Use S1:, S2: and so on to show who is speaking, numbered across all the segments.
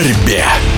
S1: борьбе.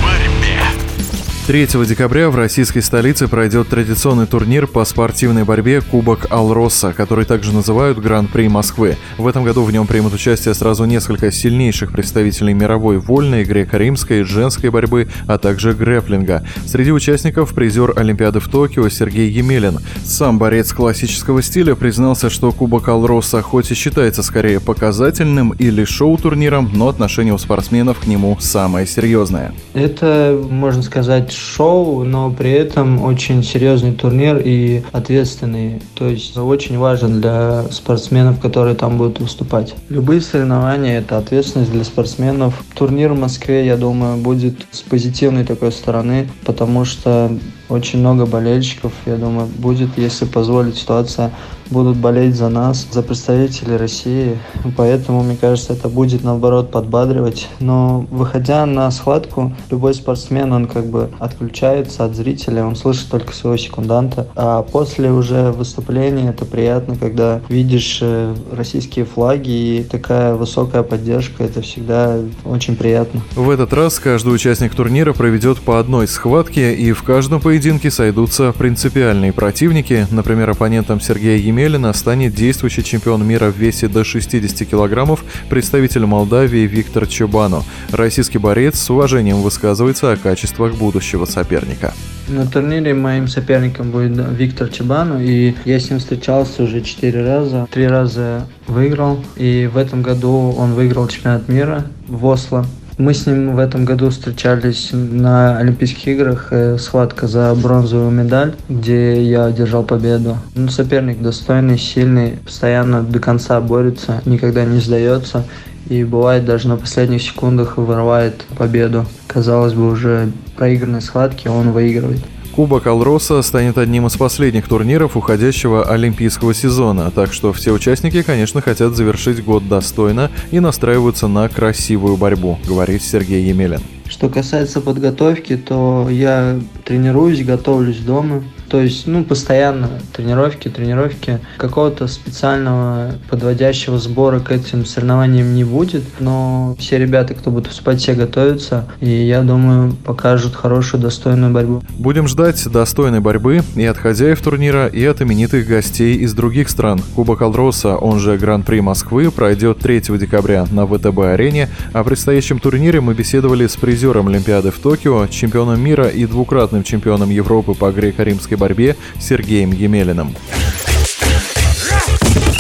S1: 3 декабря в российской столице пройдет традиционный турнир по спортивной борьбе Кубок Алроса, который также называют Гран-при Москвы. В этом году в нем примут участие сразу несколько сильнейших представителей мировой вольной, греко-римской, женской борьбы, а также грэплинга. Среди участников призер Олимпиады в Токио Сергей Емелин. Сам борец классического стиля признался, что Кубок Алроса хоть и считается скорее показательным или шоу-турниром, но отношение у спортсменов к нему самое серьезное.
S2: Это, можно сказать, шоу, но при этом очень серьезный турнир и ответственный. То есть очень важен для спортсменов, которые там будут выступать. Любые соревнования – это ответственность для спортсменов. Турнир в Москве, я думаю, будет с позитивной такой стороны, потому что очень много болельщиков, я думаю, будет, если позволит ситуация, будут болеть за нас, за представителей России. Поэтому, мне кажется, это будет, наоборот, подбадривать. Но, выходя на схватку, любой спортсмен, он как бы отключается от зрителя, он слышит только своего секунданта. А после уже выступления это приятно, когда видишь э, российские флаги и такая высокая поддержка, это всегда очень приятно.
S1: В этот раз каждый участник турнира проведет по одной схватке, и в каждом поединке сойдутся принципиальные противники. Например, оппонентом Сергея Емелина станет действующий чемпион мира в весе до 60 килограммов, представитель Молдавии Виктор Чубану. Российский борец с уважением высказывается о качествах будущего соперника.
S2: На турнире моим соперником будет Виктор Чебану, и я с ним встречался уже четыре раза. Три раза выиграл, и в этом году он выиграл чемпионат мира в Осло. Мы с ним в этом году встречались на Олимпийских играх, э, схватка за бронзовую медаль, где я одержал победу. Ну, соперник достойный, сильный, постоянно до конца борется, никогда не сдается и бывает даже на последних секундах вырывает победу. Казалось бы, уже проигранной схватки он выигрывает.
S1: Кубок Алроса станет одним из последних турниров уходящего олимпийского сезона, так что все участники, конечно, хотят завершить год достойно и настраиваются на красивую борьбу, говорит Сергей Емелин.
S2: Что касается подготовки, то я тренируюсь, готовлюсь дома. То есть, ну, постоянно тренировки, тренировки. Какого-то специального подводящего сбора к этим соревнованиям не будет, но все ребята, кто будет выступать, все готовятся, и я думаю, покажут хорошую, достойную борьбу.
S1: Будем ждать достойной борьбы и от хозяев турнира, и от именитых гостей из других стран. Кубок Алроса, он же Гран-при Москвы, пройдет 3 декабря на ВТБ-арене. О предстоящем турнире мы беседовали с призером Олимпиады в Токио, чемпионом мира и двукратным чемпионом Европы по греко-римской борьбе Сергеем Емелиным.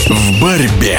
S3: В борьбе.